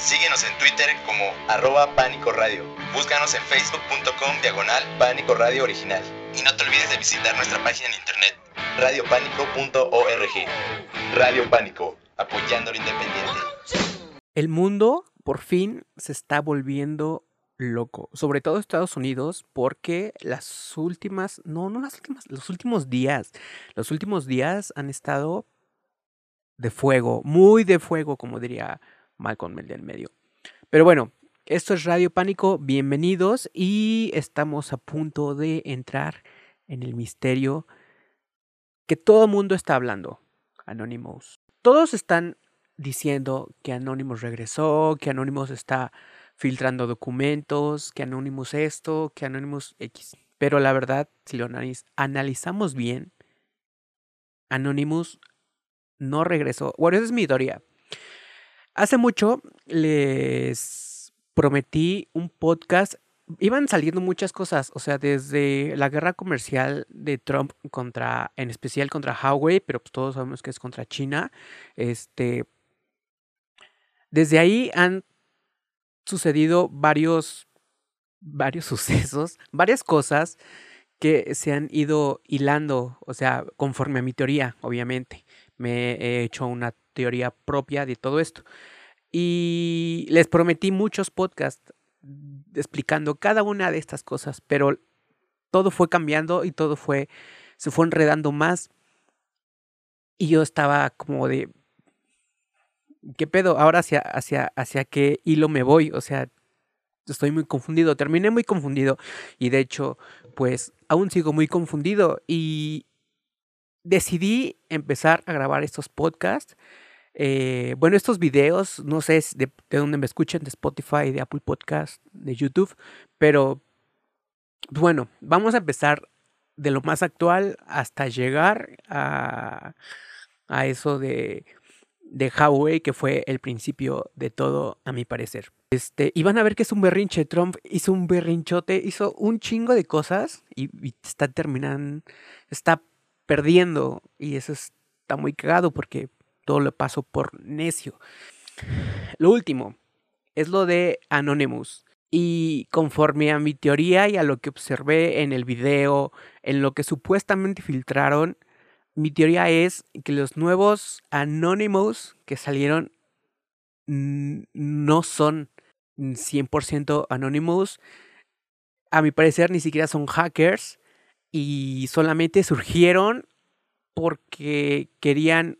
Síguenos en Twitter como arroba Pánico Radio. Búscanos en facebook.com diagonal Pánico Radio Original. Y no te olvides de visitar nuestra página en internet radiopánico.org. Radio Pánico, apoyando lo independiente. El mundo por fin se está volviendo loco, sobre todo Estados Unidos, porque las últimas, no, no las últimas, los últimos días, los últimos días han estado de fuego, muy de fuego, como diría Malcolm el del medio. Pero bueno, esto es Radio Pánico, bienvenidos y estamos a punto de entrar en el misterio que todo el mundo está hablando, Anonymous. Todos están diciendo que Anonymous regresó, que Anonymous está filtrando documentos, que Anonymous esto, que Anonymous X. Pero la verdad, si lo analizamos bien, Anonymous no regresó. Bueno, esa es mi teoría. Hace mucho les prometí un podcast. Iban saliendo muchas cosas, o sea, desde la guerra comercial de Trump contra, en especial contra Huawei, pero pues todos sabemos que es contra China. Este, desde ahí han sucedido varios, varios sucesos, varias cosas que se han ido hilando, o sea, conforme a mi teoría, obviamente. Me he hecho una teoría propia de todo esto. Y les prometí muchos podcasts explicando cada una de estas cosas, pero todo fue cambiando y todo fue, se fue enredando más. Y yo estaba como de, ¿qué pedo? Ahora hacia, hacia, hacia qué hilo me voy. O sea, estoy muy confundido. Terminé muy confundido. Y de hecho, pues aún sigo muy confundido. Y decidí empezar a grabar estos podcasts eh, bueno, estos videos, no sé de, de, dónde me escuchen, de Spotify, de Apple Podcast, de YouTube, pero bueno, vamos a empezar de lo más actual hasta llegar a, a eso de, de Huawei, que fue el principio de todo, a mi parecer. Este, y van a ver que es un berrinche. Trump hizo un berrinchote, hizo un chingo de cosas y, y está terminando, está perdiendo. Y eso está muy cagado porque todo lo paso por necio. Lo último es lo de Anonymous. Y conforme a mi teoría y a lo que observé en el video, en lo que supuestamente filtraron, mi teoría es que los nuevos Anonymous que salieron no son 100% Anonymous. A mi parecer ni siquiera son hackers y solamente surgieron porque querían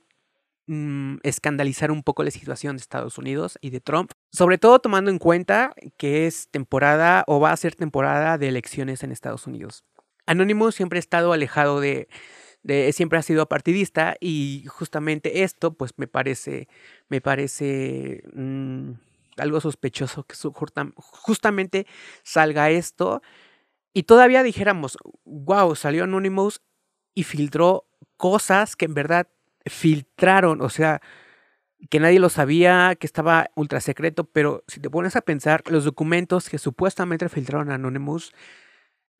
Mm, escandalizar un poco la situación de Estados Unidos y de Trump, sobre todo tomando en cuenta que es temporada o va a ser temporada de elecciones en Estados Unidos. Anonymous siempre ha estado alejado de, siempre ha sido partidista y justamente esto pues me parece me parece mm, algo sospechoso que justamente salga esto y todavía dijéramos wow salió Anonymous y filtró cosas que en verdad filtraron, o sea, que nadie lo sabía, que estaba ultra secreto, pero si te pones a pensar, los documentos que supuestamente filtraron a Anonymous,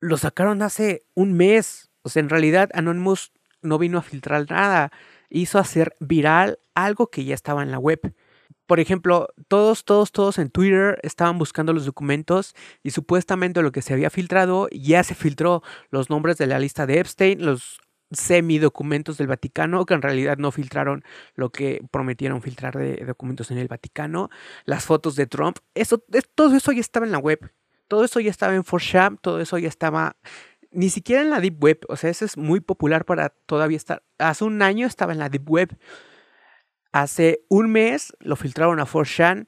los sacaron hace un mes. O sea, en realidad Anonymous no vino a filtrar nada, hizo hacer viral algo que ya estaba en la web. Por ejemplo, todos, todos, todos en Twitter estaban buscando los documentos y supuestamente lo que se había filtrado ya se filtró los nombres de la lista de Epstein, los semidocumentos del Vaticano, que en realidad no filtraron lo que prometieron filtrar de documentos en el Vaticano, las fotos de Trump, eso, todo eso ya estaba en la web, todo eso ya estaba en 4 todo eso ya estaba ni siquiera en la Deep Web, o sea, eso es muy popular para todavía estar, hace un año estaba en la Deep Web, hace un mes lo filtraron a 4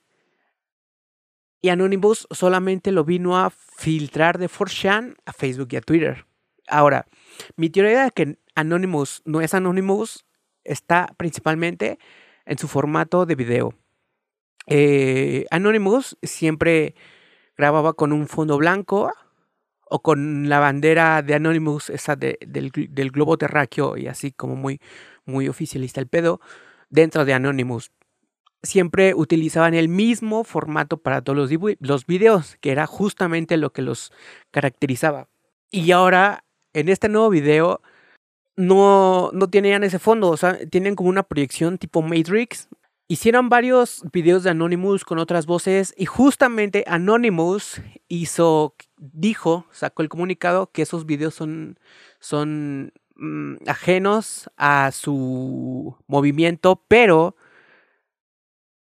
y Anonymous solamente lo vino a filtrar de 4 a Facebook y a Twitter. Ahora, mi teoría es que Anonymous no es Anonymous está principalmente en su formato de video. Eh, Anonymous siempre grababa con un fondo blanco o con la bandera de Anonymous, esa del, del, globo terráqueo y así como muy, muy oficialista el pedo, dentro de Anonymous. Siempre utilizaban el mismo formato para todos los, los videos, que era justamente lo que los caracterizaba. Y ahora, en este nuevo video, no, no tenían ese fondo, o sea, tienen como una proyección tipo Matrix Hicieron varios videos de Anonymous con otras voces y justamente Anonymous hizo, dijo, sacó el comunicado que esos videos son, son mm, ajenos a su movimiento, pero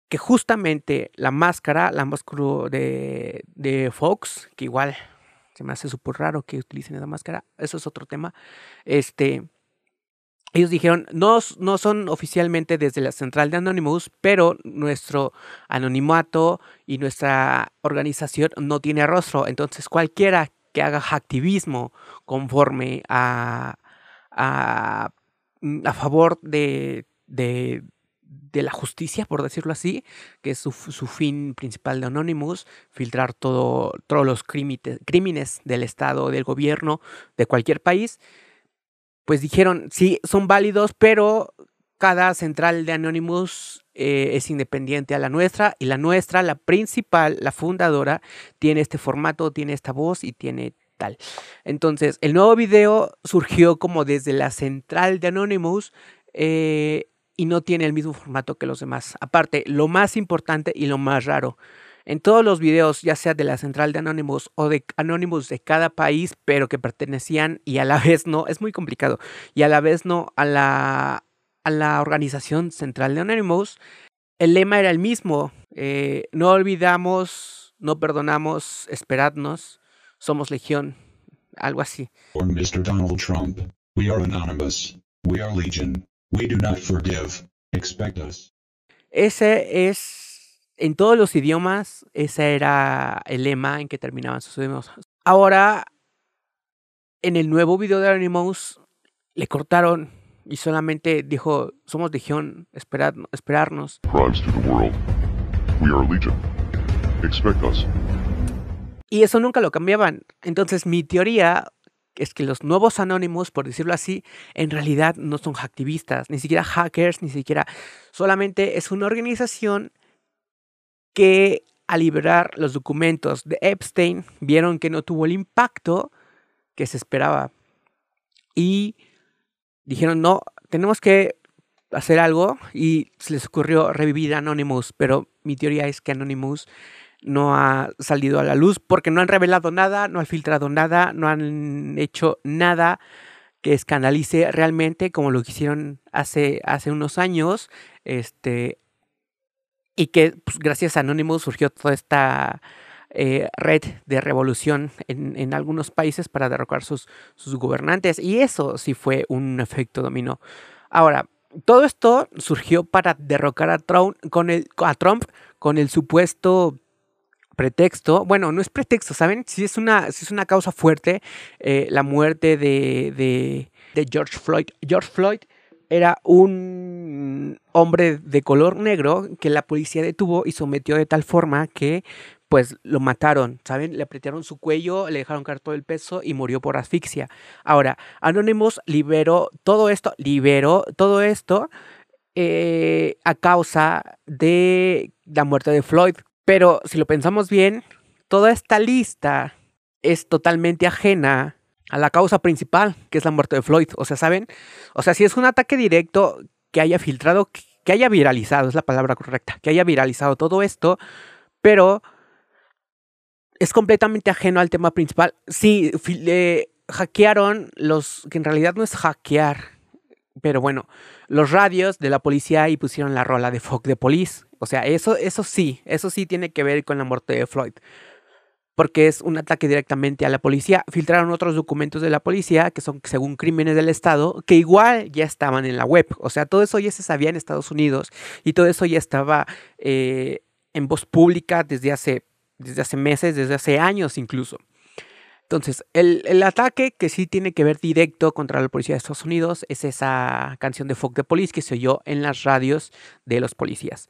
que justamente la máscara, la máscara de, Fox, que igual se me hace súper raro que utilicen esa máscara, eso es otro tema, este ellos dijeron, no, no son oficialmente desde la central de Anonymous, pero nuestro anonimato y nuestra organización no tiene rostro. Entonces cualquiera que haga activismo conforme a, a, mm, a favor de, de, de, la justicia, por decirlo así, que es su, su fin principal de Anonymous, filtrar todo, todos los crímenes, del Estado, del gobierno, de cualquier país pues dijeron, sí, son válidos, pero cada central de Anonymous eh, es independiente a la nuestra y la nuestra, la principal, la fundadora, tiene este formato, tiene esta voz y tiene tal. Entonces, el nuevo video surgió como desde la central de Anonymous eh, y no tiene el mismo formato que los demás. Aparte, lo más importante y lo más raro, en todos los videos, ya sea de la central de Anonymous o de Anonymous de cada país, pero que pertenecían y a la vez no, es muy complicado, y a la vez no a la, a la organización central de Anonymous, el lema era el mismo, eh, no olvidamos, no perdonamos, esperadnos, somos legión, algo así. Mr. Donald Trump, we are anonymous, we are legion, we do not forgive, expect us. Ese es en todos los idiomas, ese era el lema en que terminaban sus idiomas. Ahora, en el nuevo video de Anonymous, le cortaron y solamente dijo, somos legión, esperad, esperarnos. Y eso nunca lo cambiaban. Entonces mi teoría es que los nuevos anónimos, por decirlo así, en realidad no son activistas, ni siquiera hackers, ni siquiera, solamente es una organización que al liberar los documentos de Epstein vieron que no tuvo el impacto que se esperaba. Y dijeron, no, tenemos que hacer algo y se les ocurrió revivir Anonymous, pero mi teoría es que Anonymous no ha salido a la luz porque no han revelado nada, no han filtrado nada, no han hecho nada que escandalice realmente como lo que hicieron hace, hace unos años. Este, y que pues, gracias a Anonymous surgió toda esta eh, red de revolución en, algunos países para derrocar sus, sus gobernantes. Y eso sí fue un efecto dominó. Ahora, todo esto surgió para derrocar a Trump con el, a Trump con el supuesto pretexto, bueno, no es pretexto, ¿saben? Si es una, es una causa fuerte, eh, la muerte de, de, de George Floyd. George Floyd era un hombre de color negro que la policía detuvo y sometió de tal forma que pues lo mataron, ¿saben? Le apretaron su cuello, le dejaron caer todo el peso y murió por asfixia. Ahora, Anonymous liberó todo esto, liberó todo esto eh, a causa de la muerte de Floyd. Pero si lo pensamos bien, toda esta lista es totalmente ajena a la causa principal, que es la muerte de Floyd. O sea, ¿saben? O sea, si es un ataque directo que haya filtrado, que haya viralizado, es la palabra correcta, que haya viralizado todo esto, pero es completamente ajeno al tema principal. Sí, hackearon los, que en realidad no es hackear, pero bueno, los radios de la policía y pusieron la rola de Fuck de Police. O sea, eso, eso sí, eso sí tiene que ver con la muerte de Floyd porque es un ataque directamente a la policía. Filtraron otros documentos de la policía que son según crímenes del Estado, que igual ya estaban en la web. O sea, todo eso ya se sabía en Estados Unidos y todo eso ya estaba eh, en voz pública desde hace, desde hace meses, desde hace años incluso. Entonces, el, el, ataque que sí tiene que ver directo contra la policía de Estados Unidos es esa canción de Fuck the Police que se oyó en las radios de los policías.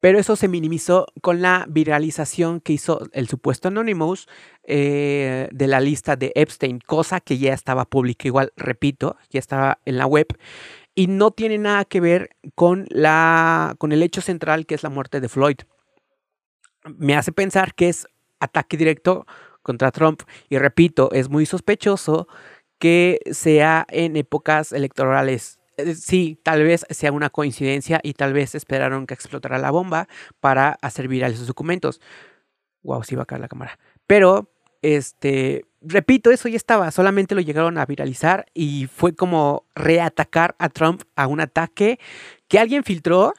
Pero eso se minimizó con la viralización que hizo el supuesto Anonymous eh, de la lista de Epstein, cosa que ya estaba pública, igual, repito, ya estaba en la web. Y no tiene nada que ver con, la, con el hecho central que es la muerte de Floyd. Me hace pensar que es ataque directo contra Trump. Y repito, es muy sospechoso que sea en épocas electorales eh, sí, tal vez sea una coincidencia y tal vez esperaron que explotara la bomba para hacer viral esos documentos. Wow, sí va a caer la cámara. Pero, este, repito, eso ya estaba, solamente lo llegaron a viralizar y fue como reatacar a Trump a un ataque que alguien filtró,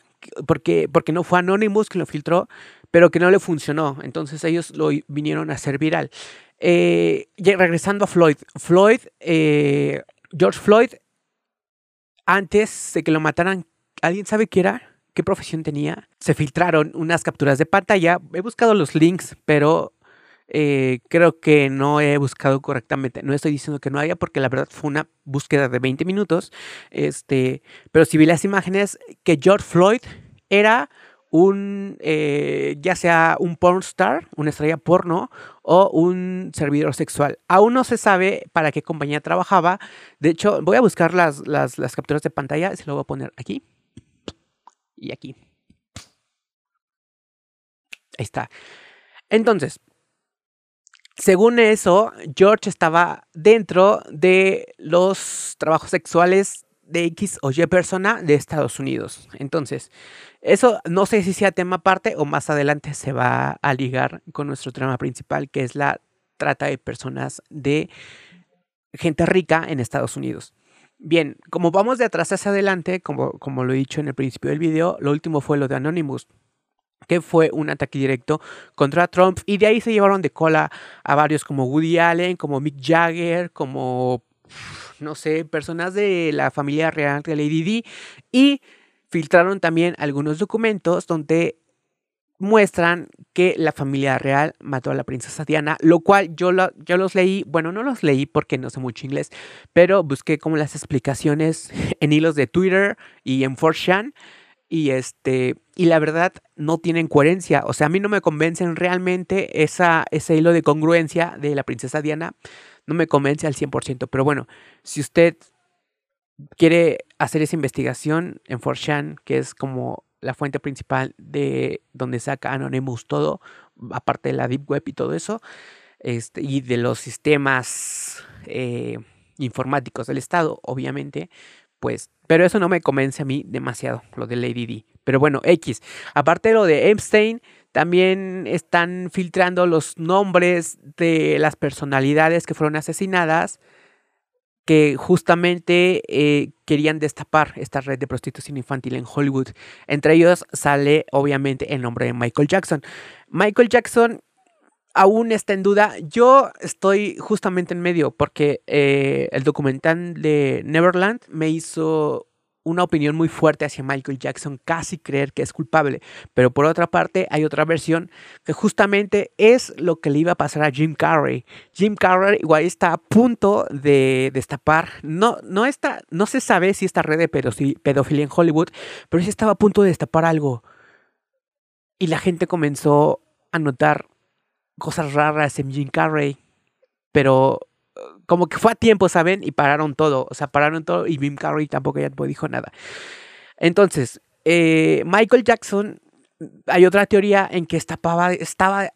porque, porque no fue Anonymous que lo filtró, pero que no le funcionó. Entonces ellos lo vinieron a hacer viral. Eh, regresando a Floyd. Floyd, eh, George Floyd, antes de que lo mataran, ¿alguien sabe qué era? ¿Qué profesión tenía? Se filtraron unas capturas de pantalla. He buscado los links, pero eh, creo que no he buscado correctamente. No estoy diciendo que no haya, porque la verdad fue una búsqueda de 20 minutos. Este, pero si vi las imágenes que George Floyd era un, eh, ya sea un porn star, una estrella porno o un servidor sexual. Aún no se sabe para qué compañía trabajaba. De hecho, voy a buscar las, las, las capturas de pantalla. Se lo voy a poner aquí y aquí. Ahí está. Entonces, según eso, George estaba dentro de los trabajos sexuales de X o Y persona de Estados Unidos. Entonces, eso no sé si sea tema aparte o más adelante se va a ligar con nuestro tema principal, que es la trata de personas de gente rica en Estados Unidos. Bien, como vamos de atrás hacia adelante, como, como lo he dicho en el principio del video, lo último fue lo de Anonymous que fue un ataque directo contra Trump y de ahí se llevaron de cola a varios como Woody Allen, como Mick Jagger, como no sé, personas de la familia real de Lady Di y filtraron también algunos documentos donde muestran que la familia real mató a la princesa Diana, lo cual yo, yo los leí, bueno, no los leí porque no sé mucho inglés, pero busqué como las explicaciones en hilos de Twitter y en 4chan y este y la verdad no tienen coherencia, o sea, a mí no me convencen realmente esa, ese hilo de congruencia de la princesa Diana, no me convence al 100%, pero bueno, si usted quiere hacer esa investigación en 4chan, que es como la fuente principal de donde saca Anonymous todo, aparte de la Deep Web y todo eso, este, y de los sistemas eh, informáticos del Estado, obviamente, pues, pero eso no me convence a mí demasiado, lo de Lady D. Pero bueno, X. Aparte de lo de Epstein, también están filtrando los nombres de las personalidades que fueron asesinadas que justamente eh, querían destapar esta red de prostitución infantil en Hollywood. Entre ellos sale obviamente el nombre de Michael Jackson. Michael Jackson aún está en duda. Yo estoy justamente en medio porque eh, el documental de Neverland me hizo una opinión muy fuerte hacia Michael Jackson, casi creer que es culpable. Pero por otra parte, hay otra versión que justamente es lo que le iba a pasar a Jim Carrey. Jim Carrey igual está a punto de destapar, no, no, está, no se sabe si esta red de pedofilia en Hollywood, pero sí estaba a punto de destapar algo. Y la gente comenzó a notar cosas raras en Jim Carrey, pero como que fue a tiempo, ¿saben? Y pararon todo, o sea, pararon todo y Jim Carrey tampoco ya dijo nada. Entonces, eh, Michael Jackson, hay otra teoría en que estaba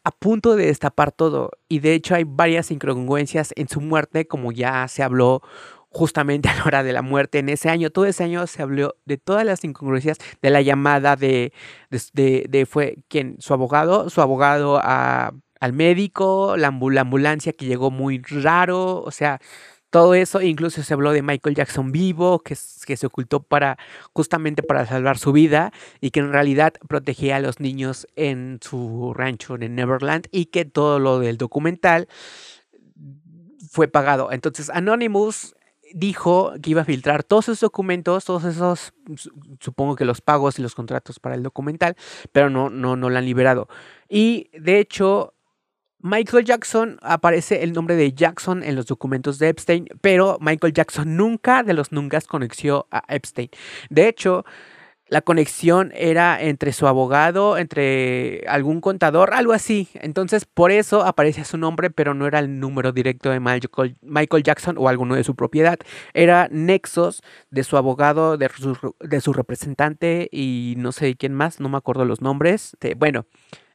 a punto de destapar todo y de hecho hay varias incongruencias en su muerte, como ya se habló justamente a la hora de la muerte en ese año. Todo ese año se habló de todas las incongruencias de la llamada de, de, de fue quien, su abogado, su abogado a al médico, la, ambulancia que llegó muy raro, o sea, todo eso, incluso se habló de Michael Jackson vivo, que, que, se ocultó para justamente para salvar su vida y que en realidad protegía a los niños en su rancho en Neverland y que todo lo del documental fue pagado. Entonces Anonymous dijo que iba a filtrar todos esos documentos, todos esos, supongo que los pagos y los contratos para el documental, pero no, no, no lo han liberado. Y de hecho, Michael Jackson aparece el nombre de Jackson en los documentos de Epstein, pero Michael Jackson nunca de los nunca conoció a Epstein. De hecho, la conexión era entre su abogado, entre algún contador, algo así. Entonces, por eso aparece su nombre, pero no era el número directo de Michael Jackson o alguno de su propiedad. Era nexos de su abogado, de su, representante y no sé quién más, no me acuerdo los nombres. bueno,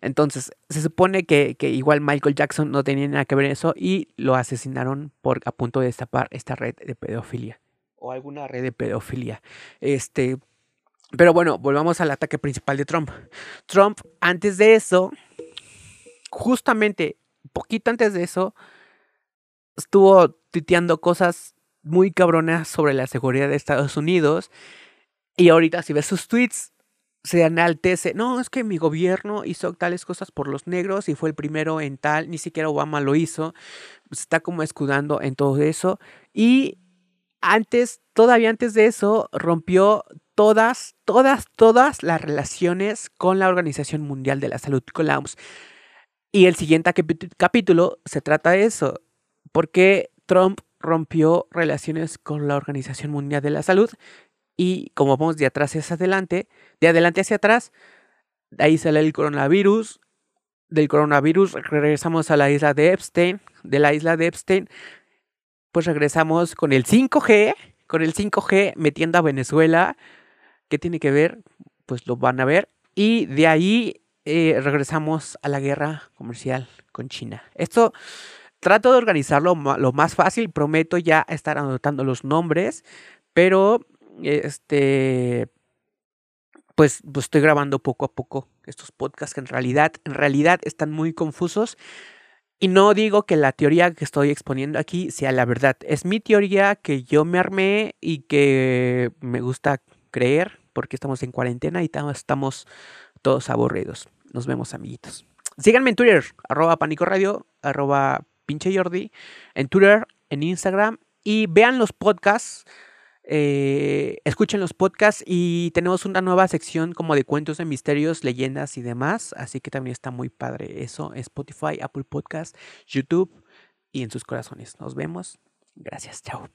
entonces, se supone que, igual Michael Jackson no tenía nada que ver en eso y lo asesinaron por a punto de destapar esta red de pedofilia. o alguna red de pedofilia. Este, pero bueno, volvamos al ataque principal de Trump. Trump, antes de eso, justamente, poquito antes de eso, estuvo tuiteando cosas muy cabronas sobre la seguridad de Estados Unidos. Y ahorita si ves sus tweets, se enaltece, no, es que mi gobierno hizo tales cosas por los negros y fue el primero en tal, ni siquiera Obama lo hizo, se está como escudando en todo eso. Y antes, todavía antes de eso, rompió todas, todas, todas las relaciones con la Organización Mundial de la Salud, con la OMS. Y el siguiente capítulo se trata de eso, porque Trump rompió relaciones con la Organización Mundial de la Salud y como vamos de atrás hacia adelante, de adelante hacia atrás, ahí sale el coronavirus, del coronavirus regresamos a la isla de Epstein, de la isla de Epstein, pues regresamos con el 5G, con el 5G metiendo a Venezuela, ¿qué tiene que ver? Pues lo van a ver, y de ahí eh, regresamos a la guerra comercial con China. Esto trato de organizarlo lo más fácil, prometo ya estar anotando los nombres, pero este pues, pues, estoy grabando poco a poco estos podcasts que en realidad en realidad están muy confusos. Y no digo que la teoría que estoy exponiendo aquí sea la verdad. Es mi teoría que yo me armé y que me gusta creer porque estamos en cuarentena y estamos todos aburridos. Nos vemos, amiguitos. Síganme en Twitter, arroba Pánico Radio, arroba pinche Jordi, en Twitter, en Instagram y vean los podcasts. Eh, escuchen los podcasts y tenemos una nueva sección como de cuentos de misterios, leyendas y demás. Así que también está muy padre eso. Spotify, Apple Podcasts, YouTube y en sus corazones. Nos vemos. Gracias. Chao.